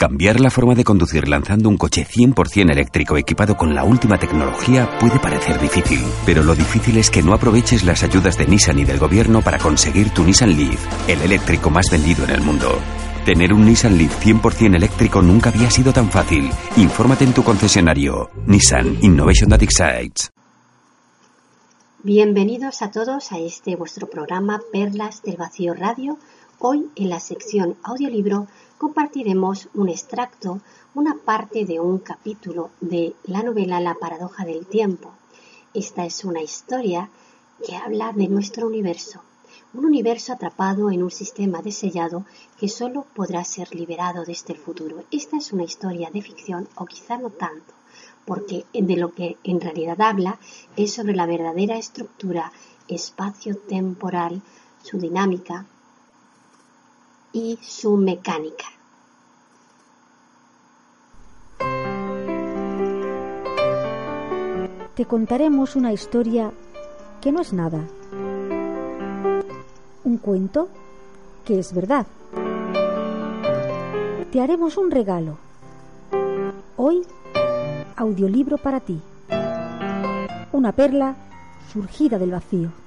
Cambiar la forma de conducir lanzando un coche 100% eléctrico equipado con la última tecnología puede parecer difícil, pero lo difícil es que no aproveches las ayudas de Nissan y del gobierno para conseguir tu Nissan Leaf, el eléctrico más vendido en el mundo. Tener un Nissan Leaf 100% eléctrico nunca había sido tan fácil. Infórmate en tu concesionario. Nissan Innovation That Excites. Bienvenidos a todos a este vuestro programa Perlas del Vacío Radio. Hoy en la sección audiolibro compartiremos un extracto, una parte de un capítulo de la novela La paradoja del tiempo. Esta es una historia que habla de nuestro universo, un universo atrapado en un sistema de sellado que solo podrá ser liberado desde el futuro. Esta es una historia de ficción o quizá no tanto, porque de lo que en realidad habla es sobre la verdadera estructura espacio-temporal, su dinámica, y su mecánica. Te contaremos una historia que no es nada. Un cuento que es verdad. Te haremos un regalo. Hoy, audiolibro para ti. Una perla surgida del vacío.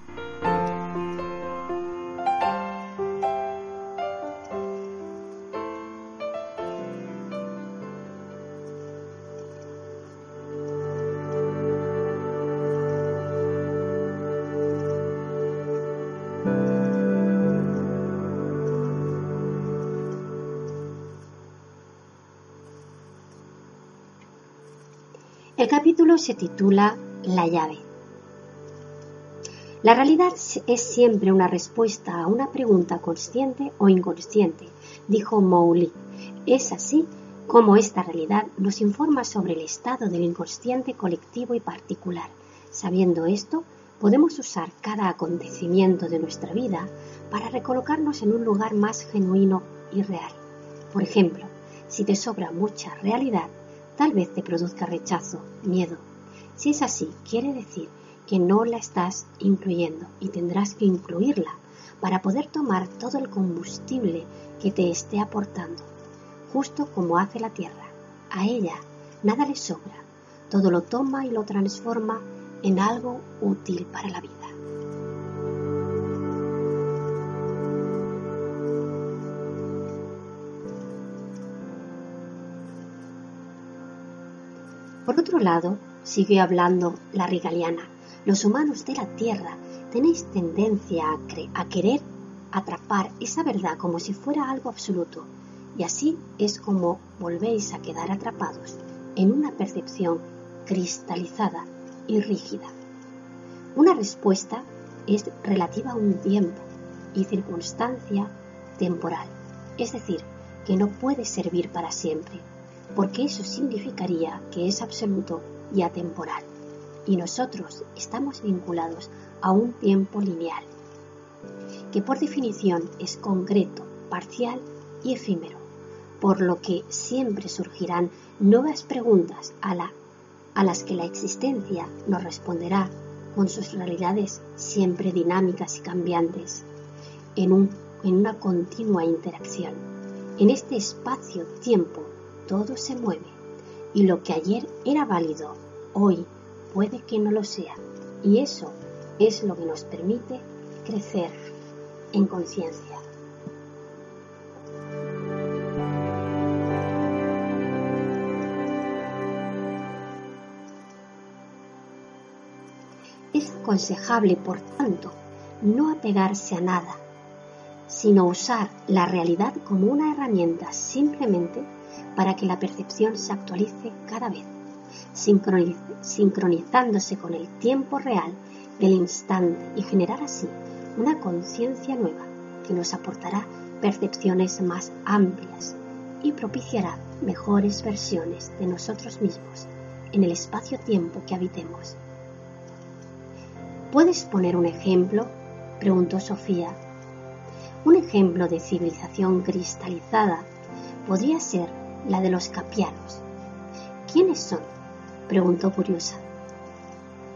El capítulo se titula La llave. La realidad es siempre una respuesta a una pregunta consciente o inconsciente, dijo Mowgli. Es así como esta realidad nos informa sobre el estado del inconsciente colectivo y particular. Sabiendo esto, podemos usar cada acontecimiento de nuestra vida para recolocarnos en un lugar más genuino y real. Por ejemplo, si te sobra mucha realidad, tal vez te produzca rechazo, miedo. Si es así, quiere decir que no la estás incluyendo y tendrás que incluirla para poder tomar todo el combustible que te esté aportando, justo como hace la Tierra. A ella nada le sobra, todo lo toma y lo transforma en algo útil para la vida. Por otro lado, siguió hablando la rigaliana, los humanos de la Tierra tenéis tendencia a, a, querer atrapar esa verdad como si fuera algo absoluto, y así es como volvéis a quedar atrapados en una percepción cristalizada y rígida. Una respuesta es relativa a un tiempo y circunstancia temporal, es decir, que no puede servir para siempre, porque eso significaría que es absoluto y atemporal, y nosotros estamos vinculados a un tiempo lineal, que por definición es concreto, parcial y efímero, por lo que siempre surgirán nuevas preguntas a, la, las que la existencia nos responderá con sus realidades siempre dinámicas y cambiantes, en una continua interacción. En este espacio-tiempo todo se mueve y lo que ayer era válido, hoy puede que no lo sea. Y eso es lo que nos permite crecer en conciencia. Es aconsejable, por tanto, no apegarse a nada, sino usar la realidad como una herramienta simplemente para que la percepción se actualice cada vez, sincronizándose con el tiempo real del instante y generar así una conciencia nueva que nos aportará percepciones más amplias y propiciará mejores versiones de nosotros mismos en el espacio-tiempo que habitemos. ¿Puedes poner un ejemplo? preguntó Sofía. Un ejemplo de civilización cristalizada podría ser la de los capianos. ¿Quiénes son? preguntó curiosa.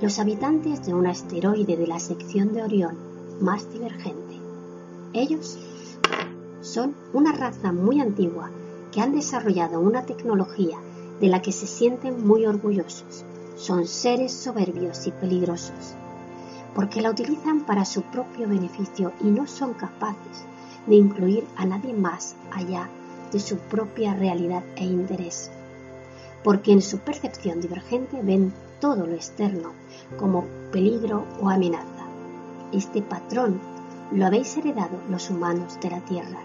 Los habitantes de un asteroide de la sección de Orión más divergente. Ellos son una raza muy antigua que han desarrollado una tecnología de la que se sienten muy orgullosos. Son seres soberbios y peligrosos, porque la utilizan para su propio beneficio y no son capaces de incluir a nadie más allá de su propia realidad e interés, porque en su percepción divergente ven todo lo externo como peligro o amenaza. Este patrón lo habéis heredado los humanos de la Tierra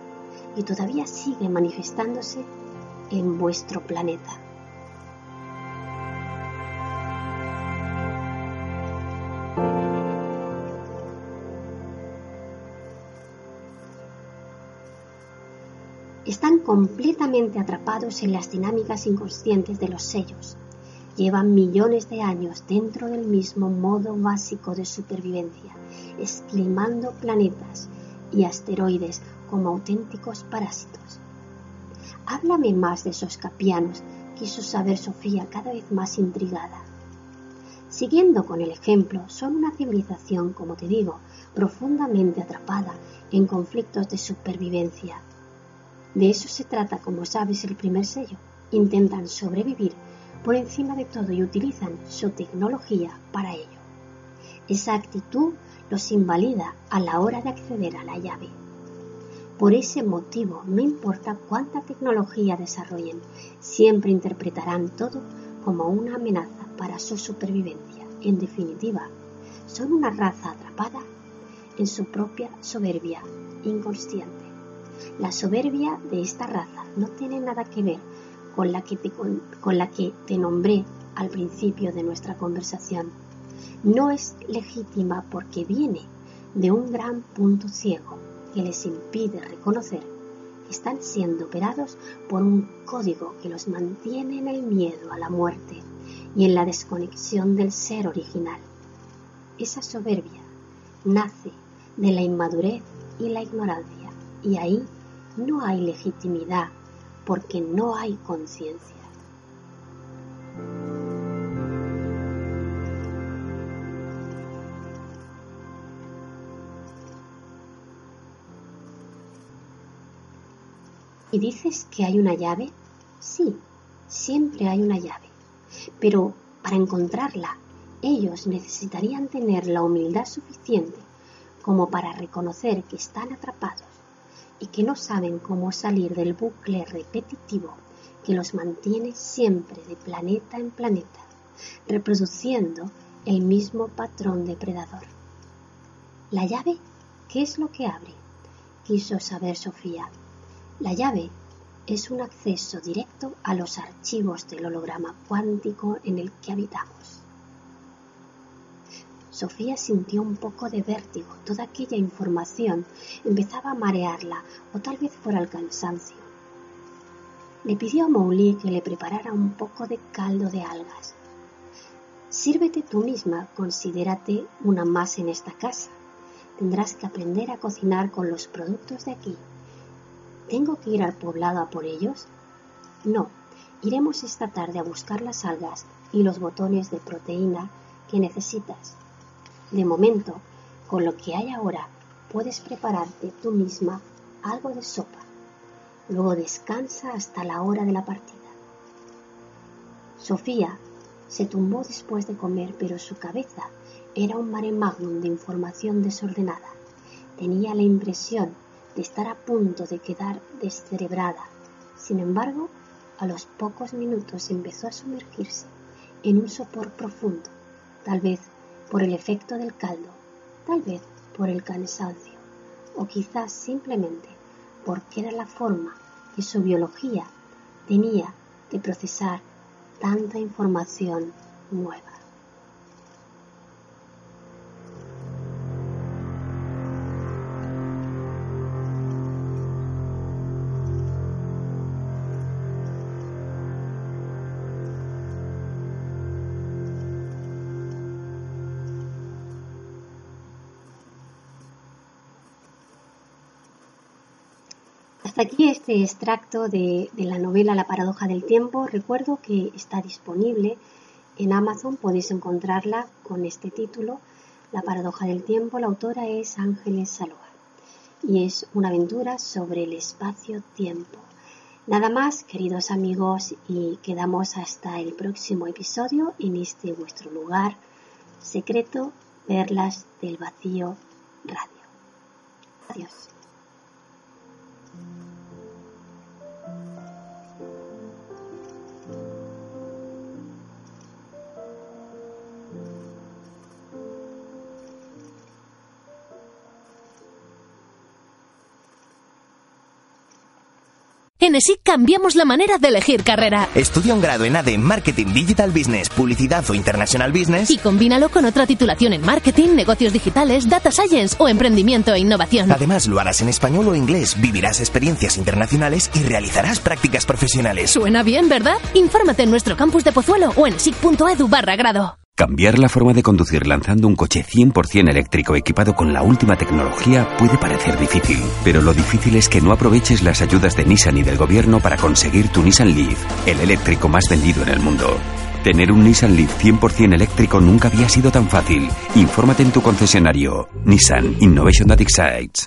y todavía sigue manifestándose en vuestro planeta. Están completamente atrapados en las dinámicas inconscientes de los sellos. Llevan millones de años dentro del mismo modo básico de supervivencia, esclimando planetas y asteroides como auténticos parásitos. Háblame más de esos capianos, quiso saber Sofía cada vez más intrigada. Siguiendo con el ejemplo, son una civilización, como te digo, profundamente atrapada en conflictos de supervivencia. De eso se trata, como sabes, el primer sello. Intentan sobrevivir por encima de todo y utilizan su tecnología para ello. Esa actitud los invalida a la hora de acceder a la llave. Por ese motivo, no importa cuánta tecnología desarrollen, siempre interpretarán todo como una amenaza para su supervivencia. En definitiva, son una raza atrapada en su propia soberbia inconsciente. La soberbia de esta raza no tiene nada que ver con la que te, con la que te nombré al principio de nuestra conversación. No es legítima porque viene de un gran punto ciego que les impide reconocer que están siendo operados por un código que los mantiene en el miedo a la muerte y en la desconexión del ser original. Esa soberbia nace de la inmadurez y la ignorancia y ahí no hay legitimidad porque no hay conciencia. ¿Y dices que hay una llave? Sí, siempre hay una llave. Pero para encontrarla, ellos necesitarían tener la humildad suficiente como para reconocer que están atrapados y que no saben cómo salir del bucle repetitivo que los mantiene siempre de planeta en planeta, reproduciendo el mismo patrón depredador. ¿La llave? ¿Qué es lo que abre? quiso saber Sofía. La llave es un acceso directo a los archivos del holograma cuántico en el que habitamos. Sofía sintió un poco de vértigo. Toda aquella información empezaba a marearla, o tal vez fuera el cansancio. Le pidió a Mowgli que le preparara un poco de caldo de algas. Sírvete tú misma, considérate una más en esta casa. Tendrás que aprender a cocinar con los productos de aquí ¿Tengo que ir al poblado a por ellos? No, iremos esta tarde a buscar las algas y los botones de proteína que necesitas. De momento, con lo que hay ahora, puedes prepararte tú misma algo de sopa. Luego descansa hasta la hora de la partida. Sofía se tumbó después de comer, pero su cabeza era un mare magnum de información desordenada. Tenía la impresión de estar a punto de quedar descerebrada. Sin embargo, a los pocos minutos empezó a sumergirse en un sopor profundo, tal vez por el efecto del caldo, tal vez por el cansancio, o quizás simplemente porque era la forma que su biología tenía de procesar tanta información nueva. Hasta aquí este extracto de, la novela La paradoja del tiempo. Recuerdo que está disponible en Amazon, podéis encontrarla con este título, La paradoja del tiempo. La autora es Ángeles Saloa y es una aventura sobre el espacio-tiempo. Nada más, queridos amigos, y quedamos hasta el próximo episodio en este vuestro lugar secreto, Perlas del Vacío Radio. Adiós. Mm-hmm. En ESIC cambiamos la manera de elegir carrera. Estudia un grado en ADE Marketing Digital Business, Publicidad o International Business y combínalo con otra titulación en Marketing, Negocios Digitales, Data Science o Emprendimiento e Innovación. Además, lo harás en español o inglés, vivirás experiencias internacionales y realizarás prácticas profesionales. Suena bien, ¿verdad? Infórmate en nuestro campus de Pozuelo o en esic.edu barra grado. Cambiar la forma de conducir lanzando un coche 100% eléctrico equipado con la última tecnología puede parecer difícil, pero lo difícil es que no aproveches las ayudas de Nissan y del gobierno para conseguir tu Nissan Leaf, el eléctrico más vendido en el mundo. Tener un Nissan Leaf 100% eléctrico nunca había sido tan fácil. Infórmate en tu concesionario. Nissan Innovation That Excites.